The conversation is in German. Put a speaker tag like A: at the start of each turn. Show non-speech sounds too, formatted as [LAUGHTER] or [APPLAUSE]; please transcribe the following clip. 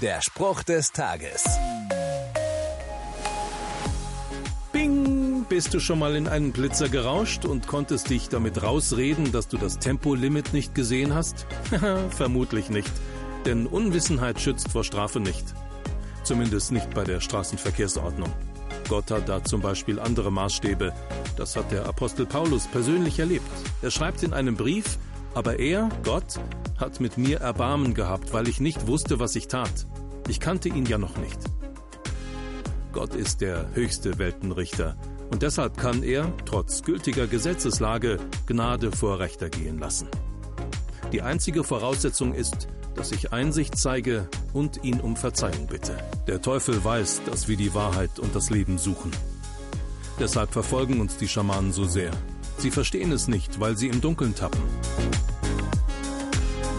A: Der Spruch des Tages.
B: Bing! Bist du schon mal in einen Blitzer gerauscht und konntest dich damit rausreden, dass du das Tempolimit nicht gesehen hast? [LAUGHS] Vermutlich nicht. Denn Unwissenheit schützt vor Strafe nicht. Zumindest nicht bei der Straßenverkehrsordnung. Gott hat da zum Beispiel andere Maßstäbe. Das hat der Apostel Paulus persönlich erlebt. Er schreibt in einem Brief, aber er, Gott, hat mit mir Erbarmen gehabt, weil ich nicht wusste, was ich tat. Ich kannte ihn ja noch nicht. Gott ist der höchste Weltenrichter und deshalb kann er, trotz gültiger Gesetzeslage, Gnade vor Rechter gehen lassen. Die einzige Voraussetzung ist, dass ich Einsicht zeige und ihn um Verzeihung bitte. Der Teufel weiß, dass wir die Wahrheit und das Leben suchen. Deshalb verfolgen uns die Schamanen so sehr. Sie verstehen es nicht, weil sie im Dunkeln tappen.